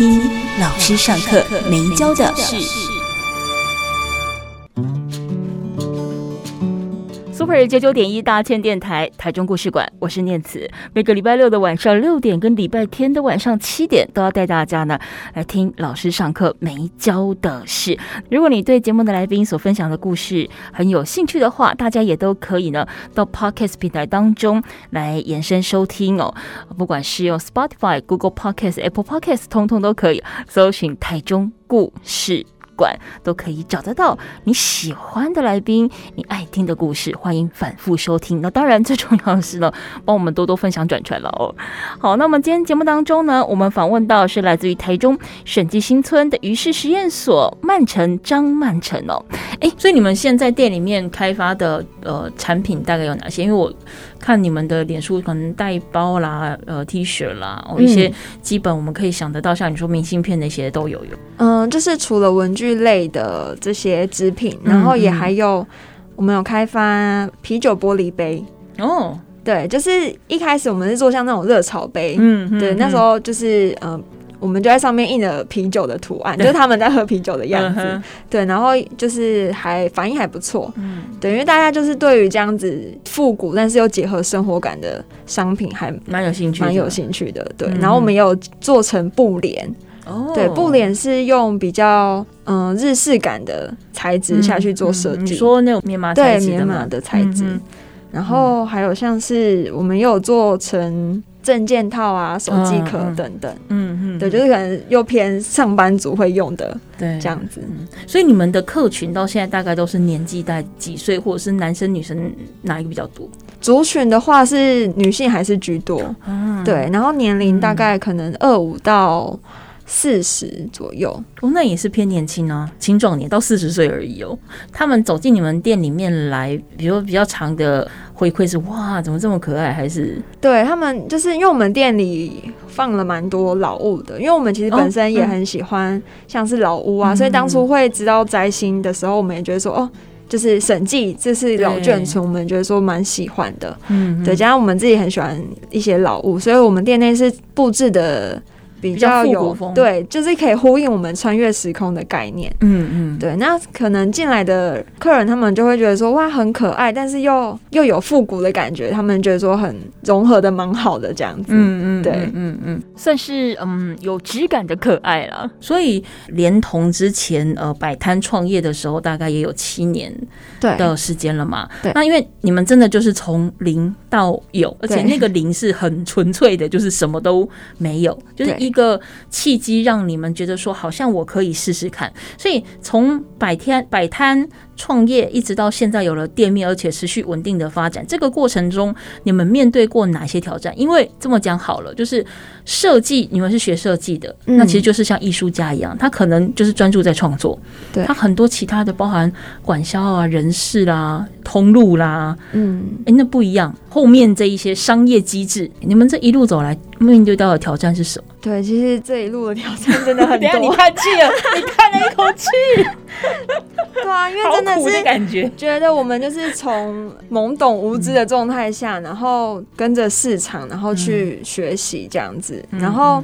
一老师上课没教的事。九九点一大千电台台中故事馆，我是念慈。每个礼拜六的晚上六点跟礼拜天的晚上七点，都要带大家呢来听老师上课没教的事。如果你对节目的来宾所分享的故事很有兴趣的话，大家也都可以呢到 Podcast 平台当中来延伸收听哦。不管是用 Spotify、Google Podcast、Apple Podcast，通通都可以搜寻台中故事。馆都可以找得到你喜欢的来宾，你爱听的故事，欢迎反复收听。那当然最重要的是呢，帮我们多多分享转传了哦。好，那么今天节目当中呢，我们访问到是来自于台中审计新村的鱼式实验所曼成张曼成哦。哎，所以你们现在店里面开发的呃产品大概有哪些？因为我看你们的脸书可能带包啦、呃 T 恤啦，哦一些基本我们可以想得到，像你说明信片那些都有。有。嗯，就是除了文具。类的这些制品，然后也还有我们有开发啤酒玻璃杯。哦，对，就是一开始我们是做像那种热炒杯，嗯，对，那时候就是嗯、呃，我们就在上面印了啤酒的图案，就是他们在喝啤酒的样子，对，然后就是还反应还不错，嗯，对，因为大家就是对于这样子复古但是又结合生活感的商品还蛮有兴趣，蛮有兴趣的，对，然后我们也有做成布帘。Oh. 对，布帘是用比较嗯、呃、日式感的材质下去做设计。嗯嗯、你说那种棉麻材质对棉麻的材质，嗯、然后还有像是我们也有做成证件套啊、手机壳等等。嗯嗯，对，就是可能又偏上班族会用的，对，这样子、嗯。所以你们的客群到现在大概都是年纪在几岁，或者是男生女生哪一个比较多？族群的话是女性还是居多？嗯，对，然后年龄大概可能二五到。四十左右哦，那也是偏年轻啊，青壮年到四十岁而已哦。他们走进你们店里面来，比如比较长的回馈是哇，怎么这么可爱？还是对他们就是因为我们店里放了蛮多老物的，因为我们其实本身也很喜欢像是老屋啊，哦嗯、所以当初会知道摘星的时候，我们也觉得说哦，就是审计这是老眷村，我们觉得说蛮喜欢的。嗯，对，加上我们自己很喜欢一些老物，所以我们店内是布置的。比较有对，就是可以呼应我们穿越时空的概念。嗯嗯，对。那可能进来的客人，他们就会觉得说，哇，很可爱，但是又又有复古的感觉。他们觉得说很融合的蛮好的这样子。嗯嗯，对，嗯嗯，嗯，算是嗯有质感的可爱了。所以连同之前呃摆摊创业的时候，大概也有七年的时间了嘛。对。那因为你们真的就是从零到有，而且那个零是很纯粹的，就是什么都没有，就是一。一个契机让你们觉得说，好像我可以试试看，所以从摆摊摆摊创业一直到现在有了店面，而且持续稳定的发展，这个过程中你们面对过哪些挑战？因为这么讲好了，就是设计，你们是学设计的，那其实就是像艺术家一样，他可能就是专注在创作，对他很多其他的包含管销啊、人事啦、通路啦，嗯，哎，那不一样。后面这一些商业机制，你们这一路走来面对到的挑战是什么？对，其实这一路的挑战真的很多。你叹气了，你叹了一口气。对啊，因为真的是感觉。觉得我们就是从懵懂无知的状态下，然后跟着市场，然后去学习这样子，然后。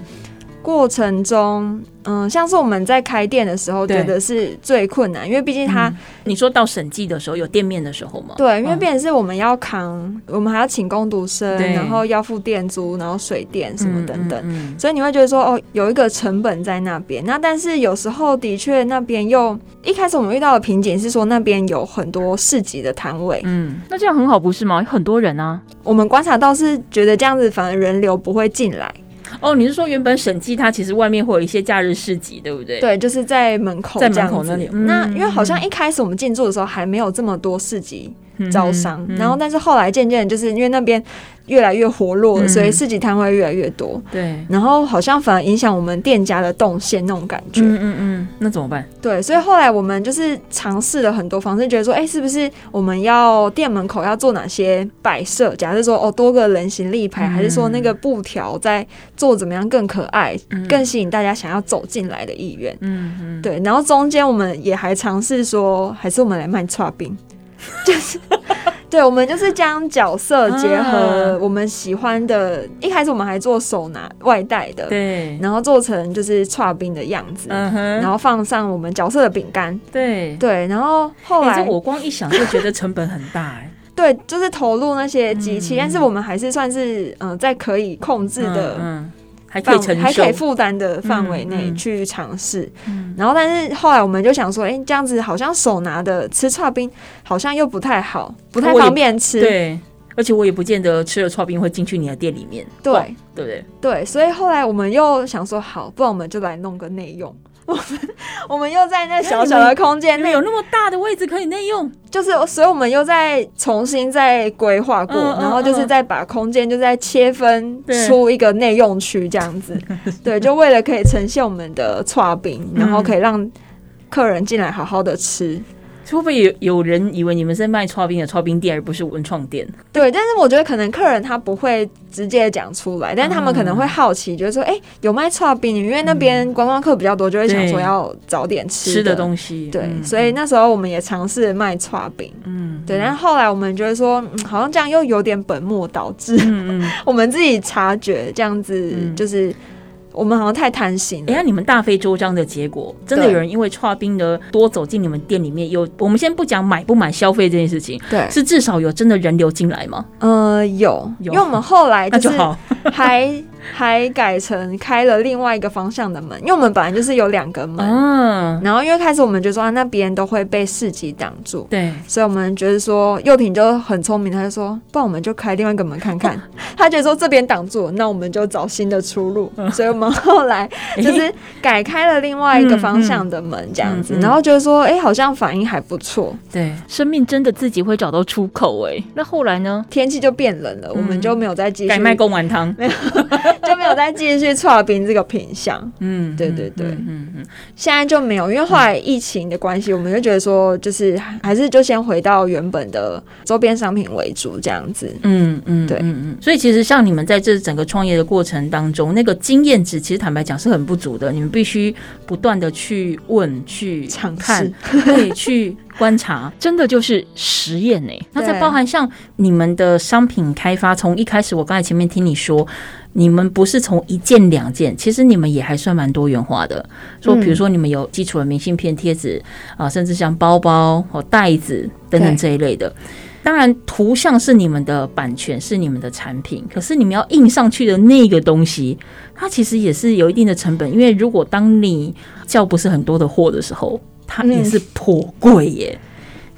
过程中，嗯，像是我们在开店的时候，觉得是最困难，因为毕竟他、嗯，你说到审计的时候，有店面的时候吗？对，因为变成是我们要扛，嗯、我们还要请工读生，然后要付店租，然后水电什么等等，所以你会觉得说，哦，有一个成本在那边。那但是有时候的确那边又一开始我们遇到的瓶颈是说那边有很多市集的摊位，嗯，那这样很好不是吗？有很多人啊，我们观察到是觉得这样子反而人流不会进来。哦，你是说原本审计它其实外面会有一些假日市集，对不对？对，就是在门口，在门口那里。嗯、那因为好像一开始我们进驻的时候还没有这么多市集招商，嗯嗯、然后但是后来渐渐就是因为那边。越来越活络，嗯、所以市集摊位越来越多。对，然后好像反而影响我们店家的动线那种感觉。嗯嗯嗯，那怎么办？对，所以后来我们就是尝试了很多方式，觉得说，哎、欸，是不是我们要店门口要做哪些摆设？假设说，哦，多个人形立牌，嗯、还是说那个布条在做怎么样更可爱，嗯、更吸引大家想要走进来的意愿？嗯嗯，对。然后中间我们也还尝试说，还是我们来卖剉冰，就是。对，我们就是将角色结合我们喜欢的。啊、一开始我们还做手拿外带的，对，然后做成就是剉冰的样子，然后放上我们角色的饼干，对对，然后后来、欸、我光一想就觉得成本很大哎。对，就是投入那些机器，嗯、但是我们还是算是嗯、呃，在可以控制的。还可以承受，还可以负担的范围内去尝试，嗯嗯、然后但是后来我们就想说，哎、欸，这样子好像手拿的吃串冰好像又不太好，不太方便吃。对，而且我也不见得吃了串冰会进去你的店里面。对，对不对？对，所以后来我们又想说，好，不然我们就来弄个内用。我们我们又在那小小的空间 内。有那么大的位置可以内用，就是所以我们又在重新再规划过，嗯、然后就是再把空间就再切分出一个内用区这样子，对，对，就为了可以呈现我们的串饼，然后可以让客人进来好好的吃。会不会有有人以为你们是卖剉冰的剉冰店，而不是文创店？对，但是我觉得可能客人他不会直接讲出来，但他们可能会好奇，觉得说，哎、欸，有卖剉冰，因为那边观光客比较多，就会想说要找点吃的，吃的东西。对，嗯、所以那时候我们也尝试卖剉冰，嗯，对。但后来我们觉得说，嗯，好像这样又有点本末倒置，我们自己察觉这样子就是。我们好像太贪心了。哎呀，你们大费周章的结果，真的有人因为剉冰的多走进你们店里面？有，我们先不讲买不买消费这件事情，对，是至少有真的人流进来吗？呃，有，有，因为我们后来就是还。还改成开了另外一个方向的门，因为我们本来就是有两个门，嗯，然后因为开始我们就说啊，那别人都会被市集挡住，对，所以我们觉得说幼婷就很聪明，他就说，不然我们就开另外一个门看看。他觉得说这边挡住，那我们就找新的出路，所以我们 后来就是改开了另外一个方向的门，这样子，然后觉得说，哎，好像反应还不错，对，生命真的自己会找到出口，哎，那后来呢？天气就变冷了，我们就没有再继续改卖贡丸汤，没有。就没有再继续剉冰这个品相，嗯，对对对，嗯嗯，现在就没有，因为后来疫情的关系，我们就觉得说，就是还是就先回到原本的周边商品为主这样子，嗯嗯，对，嗯嗯，所以其实像你们在这整个创业的过程当中，那个经验值其实坦白讲是很不足的，你们必须不断的去问、去尝试，对，去。观察真的就是实验呢。那再包含像你们的商品开发，从一开始我刚才前面听你说，你们不是从一件两件，其实你们也还算蛮多元化的。说比如说你们有基础的明信片、贴纸啊，甚至像包包或袋子等等这一类的。当然，图像是你们的版权，是你们的产品，可是你们要印上去的那个东西，它其实也是有一定的成本。因为如果当你叫不是很多的货的时候，它也是颇贵耶，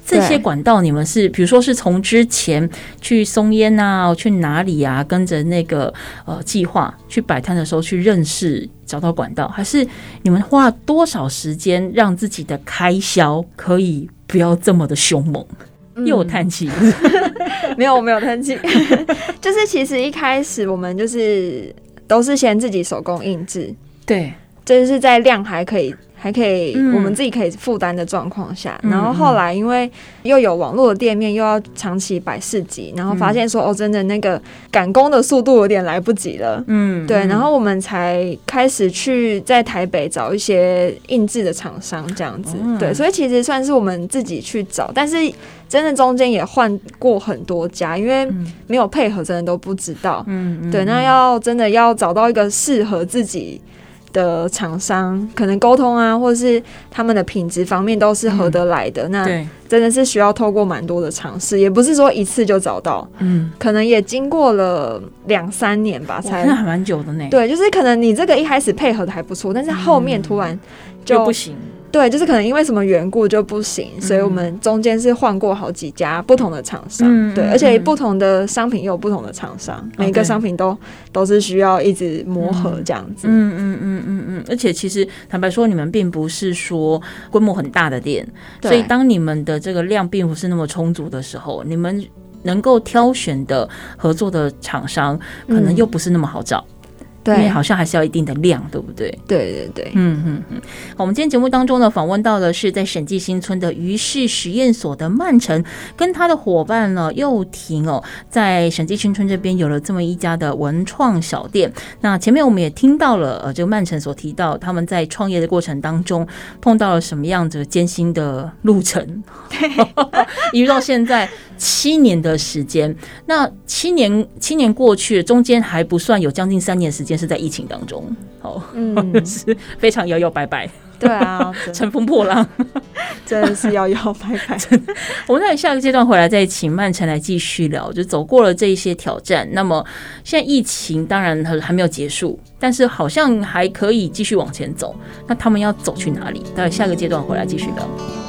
这些管道你们是，比如说是从之前去松烟啊，去哪里啊，跟着那个呃计划去摆摊的时候去认识找到管道，还是你们花多少时间让自己的开销可以不要这么的凶猛？又叹气，没有我没有叹气，就是其实一开始我们就是都是先自己手工印制，对，就是在量还可以。还可以，我们自己可以负担的状况下，嗯、然后后来因为又有网络的店面，又要长期摆市集，然后发现说、嗯、哦，真的那个赶工的速度有点来不及了。嗯，对，然后我们才开始去在台北找一些印制的厂商，这样子。嗯、对，所以其实算是我们自己去找，但是真的中间也换过很多家，因为没有配合，真的都不知道。嗯，对，那要真的要找到一个适合自己。的厂商可能沟通啊，或者是他们的品质方面都是合得来的，嗯、那真的是需要透过蛮多的尝试，也不是说一次就找到，嗯，可能也经过了两三年吧，才那还蛮久的呢。对，就是可能你这个一开始配合的还不错，但是后面突然就，就不行。对，就是可能因为什么缘故就不行，嗯、所以我们中间是换过好几家不同的厂商，嗯、对，而且不同的商品又有不同的厂商，嗯、每个商品都都是需要一直磨合这样子。嗯嗯嗯嗯嗯，而且其实坦白说，你们并不是说规模很大的店，所以当你们的这个量并不是那么充足的时候，你们能够挑选的合作的厂商可能又不是那么好找。因为好像还是要一定的量，对不对？对对对，嗯嗯嗯。好，我们今天节目当中呢，访问到的是在审计新村的于氏实验所的曼城，跟他的伙伴呢又停哦，在审计新村这边有了这么一家的文创小店。那前面我们也听到了，呃，这个曼城所提到他们在创业的过程当中碰到了什么样子艰辛的路程，一直到现在。七年的时间，那七年七年过去，中间还不算有将近三年时间是在疫情当中，哦，嗯，是非常摇摇摆摆，对啊，乘风破浪，真的是摇摇摆摆。我们在下个阶段回来再请曼城来继续聊，就走过了这一些挑战。那么现在疫情当然还还没有结束，但是好像还可以继续往前走。那他们要走去哪里？待会下个阶段回来继续聊。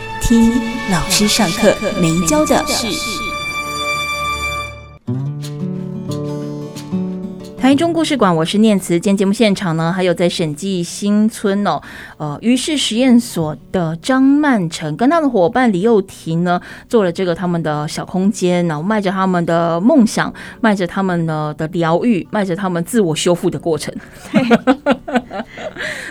听老师上课没教的事。台中故事馆，我是念慈。今天节目现场呢，还有在审计新村哦，呃，于是实验所的张曼成跟他的伙伴李又廷呢，做了这个他们的小空间，然后卖着他们的梦想，卖着他们呢的疗愈，卖着他们自我修复的过程。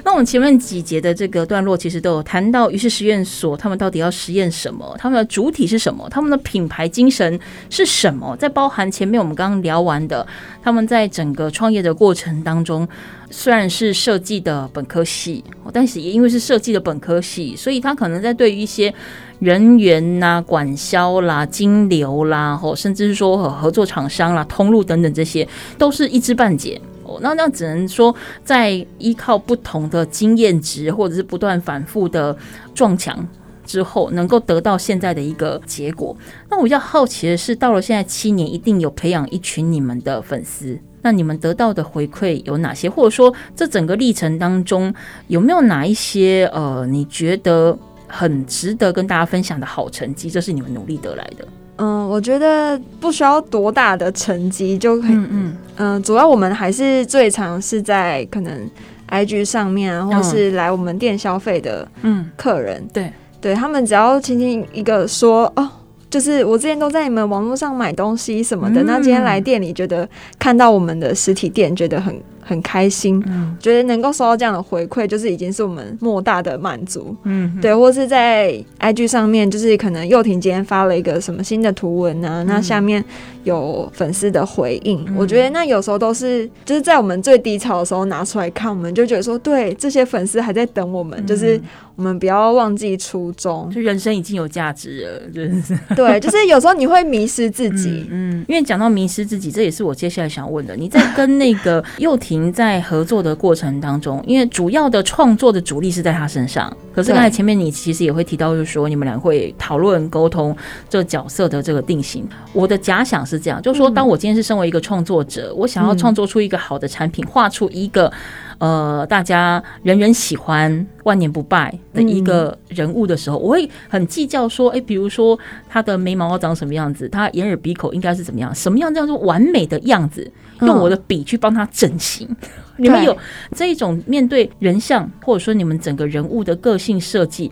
那我们前面几节的这个段落，其实都有谈到于是实验所，他们到底要实验什么？他们的主体是什么？他们的品牌精神是什么？在包含前面我们刚刚聊完的，他们在整个创业的过程当中，虽然是设计的本科系，但是也因为是设计的本科系，所以他可能在对于一些人员呐、管销啦、金流啦，或甚至是说合作厂商啦、通路等等这些，都是一知半解。那那只能说，在依靠不同的经验值，或者是不断反复的撞墙之后，能够得到现在的一个结果。那我比较好奇的是，到了现在七年，一定有培养一群你们的粉丝。那你们得到的回馈有哪些？或者说，这整个历程当中，有没有哪一些呃，你觉得很值得跟大家分享的好成绩？这是你们努力得来的。嗯，我觉得不需要多大的成绩就可以。嗯嗯，嗯，主要我们还是最常是在可能 IG 上面啊，或是来我们店消费的嗯客人，嗯、对对，他们只要轻轻一个说哦，就是我之前都在你们网络上买东西什么的，嗯、那今天来店里觉得看到我们的实体店，觉得很。很开心，嗯、觉得能够收到这样的回馈，就是已经是我们莫大的满足。嗯，对，或是在 IG 上面，就是可能幼婷今天发了一个什么新的图文呢、啊？嗯、那下面有粉丝的回应，嗯、我觉得那有时候都是就是在我们最低潮的时候拿出来看，我们就觉得说，对，这些粉丝还在等我们，嗯、就是我们不要忘记初衷，就人生已经有价值了，就是。对，就是有时候你会迷失自己，嗯，嗯，因为讲到迷失自己，这也是我接下来想问的。你在跟那个 又廷。在合作的过程当中，因为主要的创作的主力是在他身上，可是刚才前面你其实也会提到，就是说你们俩会讨论沟通这个角色的这个定型。我的假想是这样，就是说，当我今天是身为一个创作者，我想要创作出一个好的产品，画出一个。呃，大家人人喜欢、万年不败的一个人物的时候，嗯、我会很计较说，哎、欸，比如说他的眉毛要长什么样子，他眼耳鼻口应该是怎么样，什么样这样说完美的样子，用我的笔去帮他整形。嗯、你们有这一种面对人像，或者说你们整个人物的个性设计。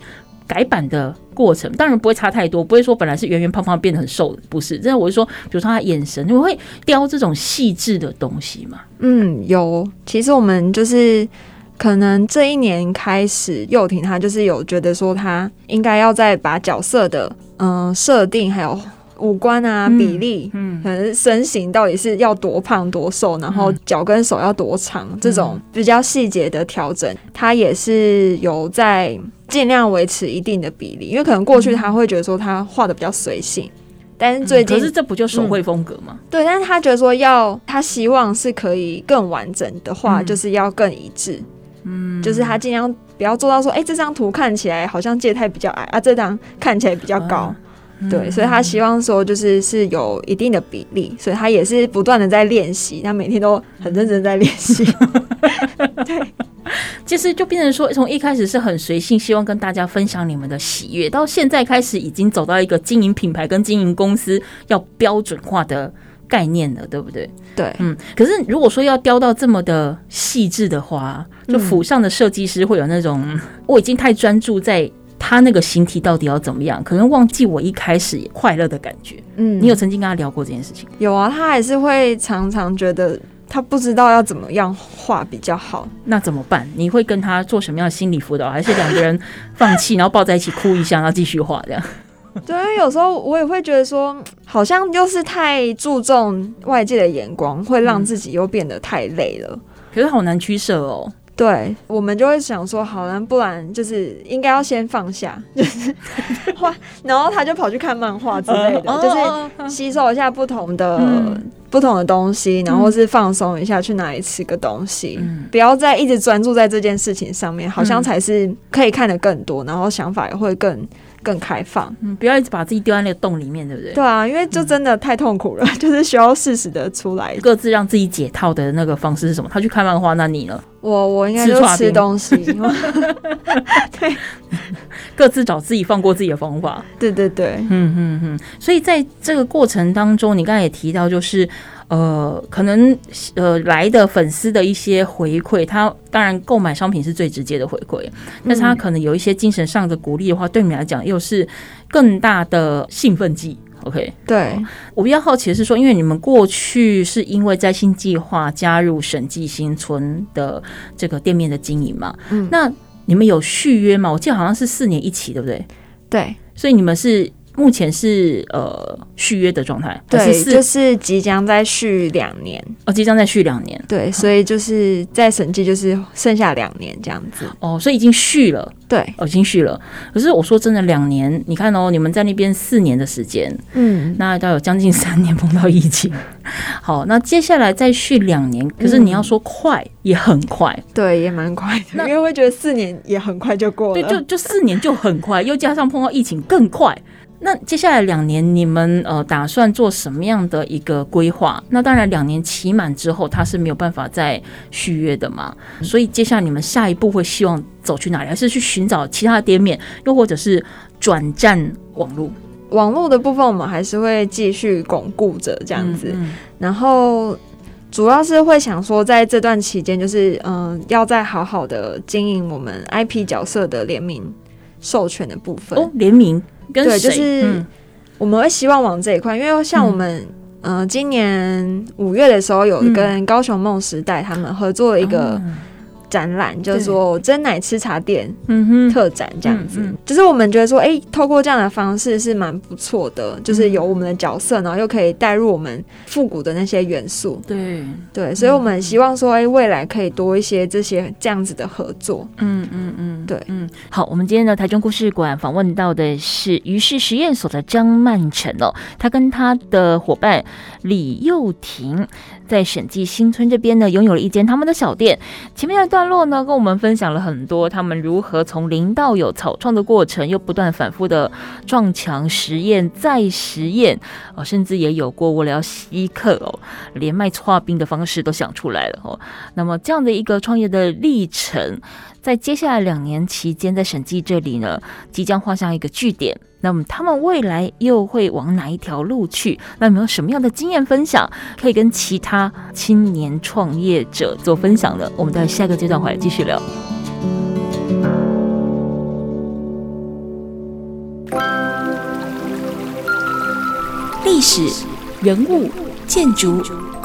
改版的过程当然不会差太多，不会说本来是圆圆胖胖变得很瘦，不是。真的我是说，比如说他眼神，你会雕这种细致的东西吗？嗯，有。其实我们就是可能这一年开始，又廷他就是有觉得说，他应该要再把角色的嗯设定还有五官啊比例，嗯，可能身形到底是要多胖多瘦，然后脚跟手要多长，这种比较细节的调整，他也是有在尽量维持一定的比例，因为可能过去他会觉得说他画的比较随性。但是最近，可是这不就手绘风格吗？嗯？对，但是他觉得说要他希望是可以更完整的话，嗯、就是要更一致。嗯，就是他尽量不要做到说，哎、欸，这张图看起来好像介态比较矮啊，这张看起来比较高。对，所以他希望说就是是有一定的比例，所以他也是不断的在练习，他每天都很认真在练习。对。其实就变成说，从一开始是很随性，希望跟大家分享你们的喜悦，到现在开始已经走到一个经营品牌跟经营公司要标准化的概念了，对不对？对，嗯。可是如果说要雕到这么的细致的话，就府上的设计师会有那种、嗯、我已经太专注在他那个形体到底要怎么样，可能忘记我一开始快乐的感觉。嗯，你有曾经跟他聊过这件事情？有啊，他还是会常常觉得。他不知道要怎么样画比较好，那怎么办？你会跟他做什么样的心理辅导，还是两个人放弃，然后抱在一起哭一下，然后继续画这样？对，因为有时候我也会觉得说，好像又是太注重外界的眼光，会让自己又变得太累了。可是好难取舍哦。对，我们就会想说，好，了不然就是应该要先放下，就是画，然后他就跑去看漫画之类的，就是吸收一下不同的、嗯、不同的东西，然后是放松一下，去哪里吃个东西，嗯、不要再一直专注在这件事情上面，好像才是可以看得更多，然后想法也会更。更开放，嗯，不要一直把自己丢在那个洞里面，对不对？对啊，因为就真的太痛苦了，嗯、就是需要适时的出来，各自让自己解套的那个方式是什么？他去看漫画，那你呢？我我应该就吃东西，对，各自找自己放过自己的方法。对对对，嗯嗯嗯。所以在这个过程当中，你刚才也提到，就是。呃，可能呃来的粉丝的一些回馈，他当然购买商品是最直接的回馈，但是他可能有一些精神上的鼓励的话，对你来讲又是更大的兴奋剂。OK，对，我比较好奇的是说，因为你们过去是因为在新计划加入审计新村的这个店面的经营嘛，嗯，那你们有续约吗？我记得好像是四年一期，对不对？对，所以你们是。目前是呃续约的状态，对，是就是即将再续两年。哦，即将再续两年，对，所以就是在审计就是剩下两年这样子。哦，所以已经续了，对，哦，已经续了。可是我说真的，两年，你看哦，你们在那边四年的时间，嗯，那要有将近三年碰到疫情，好，那接下来再续两年，可是你要说快也很快，嗯、对，也蛮快的，那因为会觉得四年也很快就过了，对，就就四年就很快，又加上碰到疫情更快。那接下来两年你们呃打算做什么样的一个规划？那当然两年期满之后他是没有办法再续约的嘛，所以接下来你们下一步会希望走去哪里？还是去寻找其他的店面，又或者是转战网络？网络的部分我们还是会继续巩固着这样子，嗯嗯，然后主要是会想说在这段期间就是嗯、呃，要再好好的经营我们 IP 角色的联名授权的部分哦，联名。对，就是我们会希望往这一块，因为像我们，嗯、呃，今年五月的时候有跟高雄梦时代他们合作了一个。嗯展览叫做“真奶吃茶店”嗯哼特展，这样子，就是我们觉得说，哎、欸，透过这样的方式是蛮不错的，就是有我们的角色，然后又可以带入我们复古的那些元素。对对，所以我们希望说，哎、欸，未来可以多一些这些这样子的合作。嗯嗯嗯，对，嗯。好，我们今天的台中故事馆访问到的是于氏实验所的张曼辰哦，他跟他的伙伴李幼婷。在审计新村这边呢，拥有了一间他们的小店。前面的段段落呢，跟我们分享了很多他们如何从零到有草创的过程，又不断反复的撞墙实验再实验哦，甚至也有过为了要吸客哦，连卖画冰的方式都想出来了哦。那么这样的一个创业的历程，在接下来两年期间，在审计这里呢，即将画上一个句点。那么他们未来又会往哪一条路去？那有没有什么样的经验分享，可以跟其他青年创业者做分享呢？我们在下个阶段回来继续聊。历史、人物、建筑、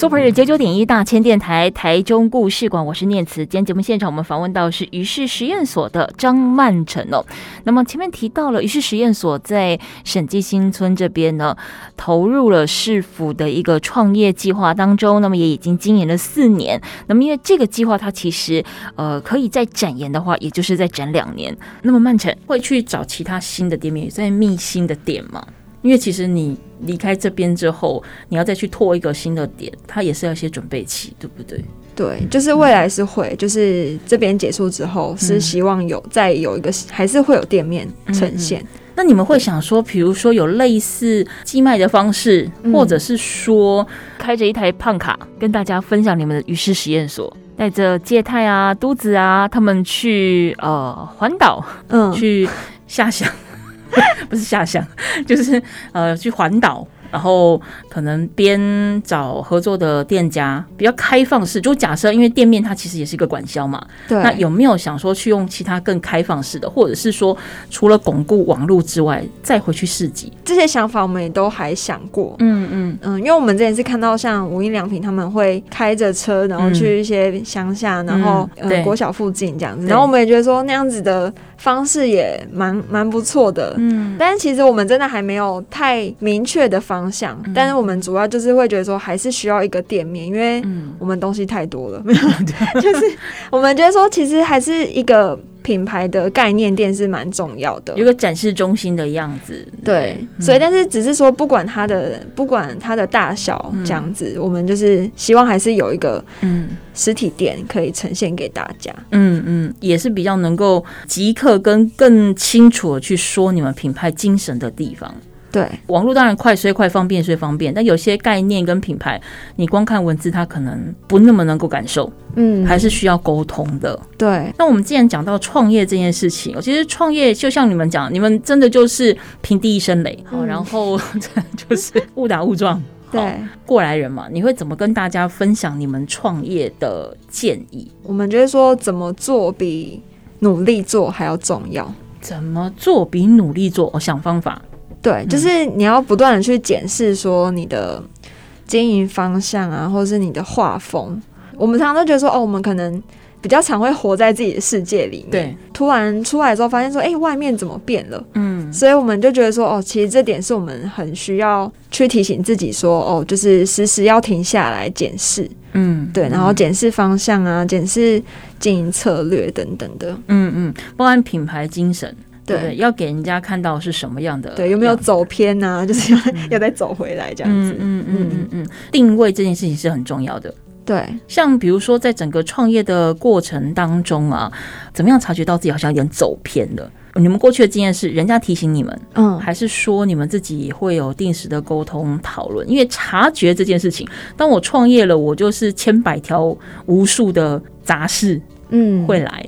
Super 九九点一大千电台台中故事馆，我是念慈。今天节目现场，我们访问到是于氏实验所的张曼成哦。那么前面提到了于氏实验所在审计新村这边呢，投入了市府的一个创业计划当中，那么也已经经营了四年。那么因为这个计划它其实呃可以再展延的话，也就是再展两年。那么曼成会去找其他新的店面，在觅新的点吗？因为其实你离开这边之后，你要再去拓一个新的点，它也是要一些准备期，对不对？对，就是未来是会，就是这边结束之后，是希望有再有一个，还是会有店面呈现。那你们会想说，比如说有类似寄卖的方式，或者是说开着一台胖卡，跟大家分享你们的于是实验所，带着介太啊、嘟子啊，他们去呃环岛，嗯，去下乡。不是下乡，就是呃去环岛。然后可能边找合作的店家，比较开放式。就假设，因为店面它其实也是一个管销嘛，对。那有没有想说去用其他更开放式的，或者是说除了巩固网络之外，再回去市集？这些想法我们也都还想过。嗯嗯嗯，因为我们之前是看到像无印良品他们会开着车，然后去一些乡下，嗯、然后、嗯、呃国小附近这样子。然后我们也觉得说那样子的方式也蛮蛮不错的。嗯。但是其实我们真的还没有太明确的方。方向，但是我们主要就是会觉得说，还是需要一个店面，因为我们东西太多了，嗯、就是我们觉得说，其实还是一个。品牌的概念店是蛮重要的，有个展示中心的样子。对，嗯、所以但是只是说，不管它的不管它的大小这样子，嗯、我们就是希望还是有一个嗯。实体店可以呈现给大家。嗯嗯，也是比较能够即刻跟更清楚的去说你们品牌精神的地方。对，网络当然快，虽快，方便虽方便，但有些概念跟品牌，你光看文字，它可能不那么能够感受，嗯，还是需要沟通的。对，那我们既然讲到创业这件事情，其实创业就像你们讲，你们真的就是平地一声雷，嗯，然后 就是误打误撞，对，过来人嘛，你会怎么跟大家分享你们创业的建议？我们觉得说，怎么做比努力做还要重要？怎么做比努力做？我想方法。对，就是你要不断的去检视说你的经营方向啊，或者是你的画风。我们常常都觉得说，哦，我们可能比较常会活在自己的世界里面。对，突然出来之后，发现说，哎，外面怎么变了？嗯，所以我们就觉得说，哦，其实这点是我们很需要去提醒自己说，哦，就是时时要停下来检视。嗯，对，然后检视方向啊，检视经营策略等等的。嗯嗯，包含品牌精神。对，要给人家看到是什么样的，对，有没有走偏呐、啊？就是要、嗯、要再走回来这样子。嗯嗯嗯嗯，定位这件事情是很重要的。对，像比如说在整个创业的过程当中啊，怎么样察觉到自己好像有点走偏了？你们过去的经验是人家提醒你们，嗯，还是说你们自己会有定时的沟通讨论？因为察觉这件事情，当我创业了，我就是千百条无数的杂事，嗯，会来。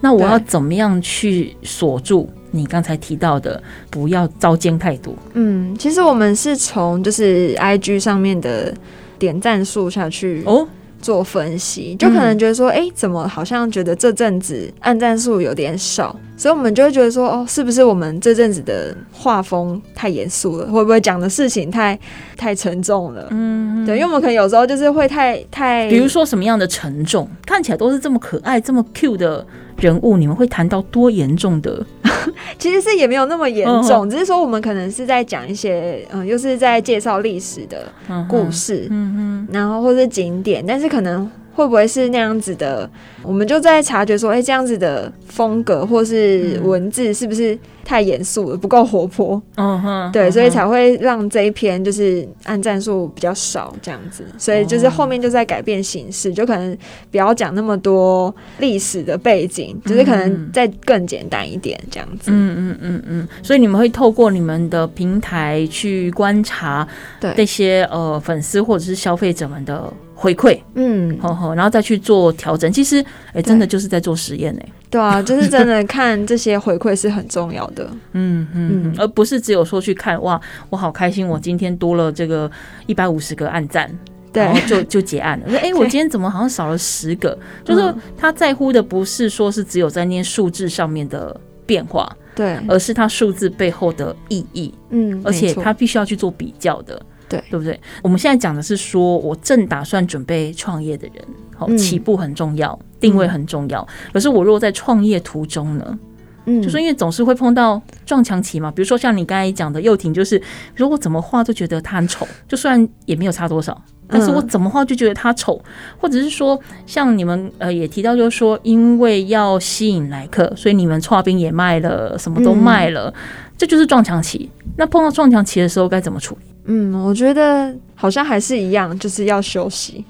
那我要怎么样去锁住？你刚才提到的，不要糟践太多。嗯，其实我们是从就是 IG 上面的点赞数下去哦做分析，就可能觉得说，哎、欸，怎么好像觉得这阵子按赞数有点少，所以我们就会觉得说，哦，是不是我们这阵子的画风太严肃了？会不会讲的事情太太沉重了？嗯，对，因为我们可能有时候就是会太太，比如说什么样的沉重，看起来都是这么可爱、这么 cute 的人物，你们会谈到多严重的？其实是也没有那么严重，只是说我们可能是在讲一些，嗯，又是在介绍历史的故事，嗯嗯，然后或是景点，但是可能。会不会是那样子的？我们就在察觉说，哎、欸，这样子的风格或是文字是不是太严肃了，不够活泼？嗯哼，对，所以才会让这一篇就是按赞数比较少这样子。所以就是后面就在改变形式，就可能不要讲那么多历史的背景，就是可能再更简单一点这样子。嗯嗯嗯嗯。所以你们会透过你们的平台去观察，对这些呃粉丝或者是消费者们的。回馈，嗯，呵呵，然后再去做调整。其实，哎、欸，真的就是在做实验呢。对啊，就是真的看这些回馈是很重要的。嗯嗯，嗯，而不是只有说去看哇，我好开心，我今天多了这个一百五十个暗赞，对，然后就就结案了。说，哎，我今天怎么好像少了十个？就是他在乎的不是说是只有在那些数字上面的变化，对，而是他数字背后的意义。嗯，而且他必须要去做比较的。对，对不对？我们现在讲的是说，我正打算准备创业的人，好，起步很重要，定位很重要。嗯、可是我如果在创业途中呢，嗯，就是因为总是会碰到撞墙期嘛。比如说像你刚才讲的，幼婷，就是如果怎么画都觉得他很丑，就算也没有差多少，但是我怎么画就觉得他丑，或者是说像你们呃也提到，就是说因为要吸引来客，所以你们剉冰也卖了，什么都卖了，嗯、这就是撞墙期。那碰到撞墙期的时候该怎么处理？嗯，我觉得好像还是一样，就是要休息，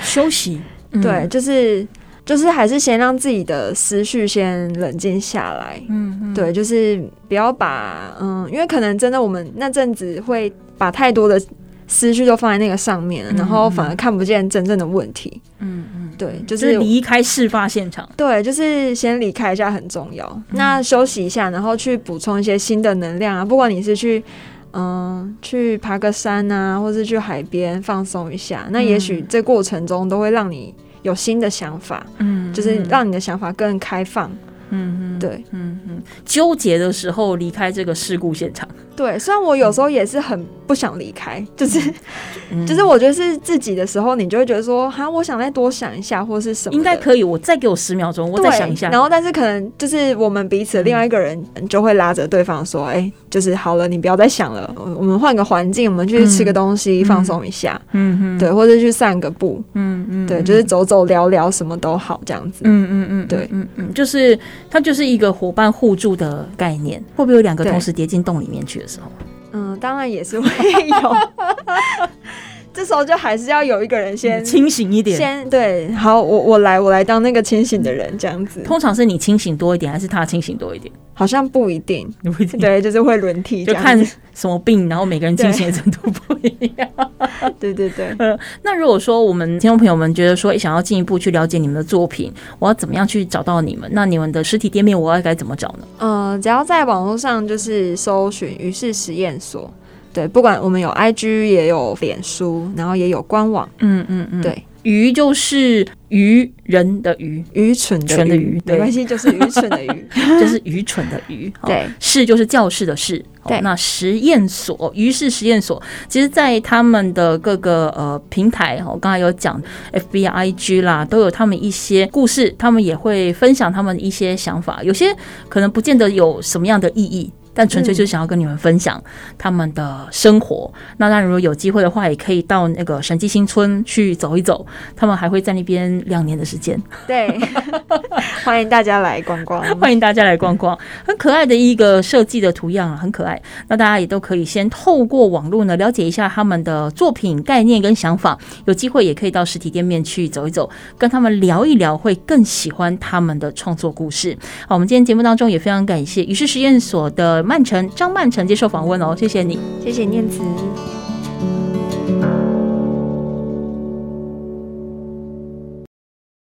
休息。嗯、对，就是就是还是先让自己的思绪先冷静下来。嗯，嗯对，就是不要把嗯，因为可能真的我们那阵子会把太多的思绪都放在那个上面，嗯、然后反而看不见真正的问题。嗯嗯，对，就是离开事发现场。对，就是先离开一下很重要。嗯、那休息一下，然后去补充一些新的能量啊，不管你是去。嗯，去爬个山啊，或是去海边放松一下，那也许这过程中都会让你有新的想法，嗯，就是让你的想法更开放。嗯嗯，对，嗯嗯，纠结的时候离开这个事故现场。对，虽然我有时候也是很不想离开，就是，就是我觉得是自己的时候，你就会觉得说，哈，我想再多想一下，或是什么，应该可以，我再给我十秒钟，我再想一下。然后，但是可能就是我们彼此另外一个人就会拉着对方说，哎，就是好了，你不要再想了，我们换个环境，我们去吃个东西，放松一下，嗯嗯，对，或者去散个步，嗯嗯，对，就是走走聊聊什么都好，这样子，嗯嗯嗯，对，嗯嗯，就是。它就是一个伙伴互助的概念，会不会有两个同时跌进洞里面去的时候？嗯，当然也是会有。这时候就还是要有一个人先清醒一点，先对，好，我我来，我来当那个清醒的人，这样子。通常是你清醒多一点，还是他清醒多一点？好像不一定，不一定，对，就是会轮替，就看什么病，然后每个人清醒的程度不一样。对 对对，呃，那如果说我们听众朋友们觉得说，想要进一步去了解你们的作品，我要怎么样去找到你们？那你们的实体店面我要该怎么找呢？呃，只要在网络上就是搜寻“于是实验所”。对，不管我们有 IG，也有脸书，然后也有官网。嗯嗯嗯，对，愚就是愚人的愚，愚蠢的愚，没关系，就是愚蠢的愚，就是愚蠢的愚。对，室就是教室的室。对，那实验所，于是实验所，其实，在他们的各个呃平台，我刚才有讲，FB、IG 啦，都有他们一些故事，他们也会分享他们一些想法，有些可能不见得有什么样的意义。但纯粹就是想要跟你们分享他们的生活。嗯、那当然，如果有机会的话，也可以到那个神迹新村去走一走。他们还会在那边两年的时间。对，欢迎大家来逛逛。欢迎大家来逛逛，很可爱的一个设计的图样啊，很可爱。那大家也都可以先透过网络呢了解一下他们的作品概念跟想法。有机会也可以到实体店面去走一走，跟他们聊一聊，会更喜欢他们的创作故事。好，我们今天节目当中也非常感谢于是实验所的。曼城张曼城接受访问哦，谢谢你，谢谢念慈。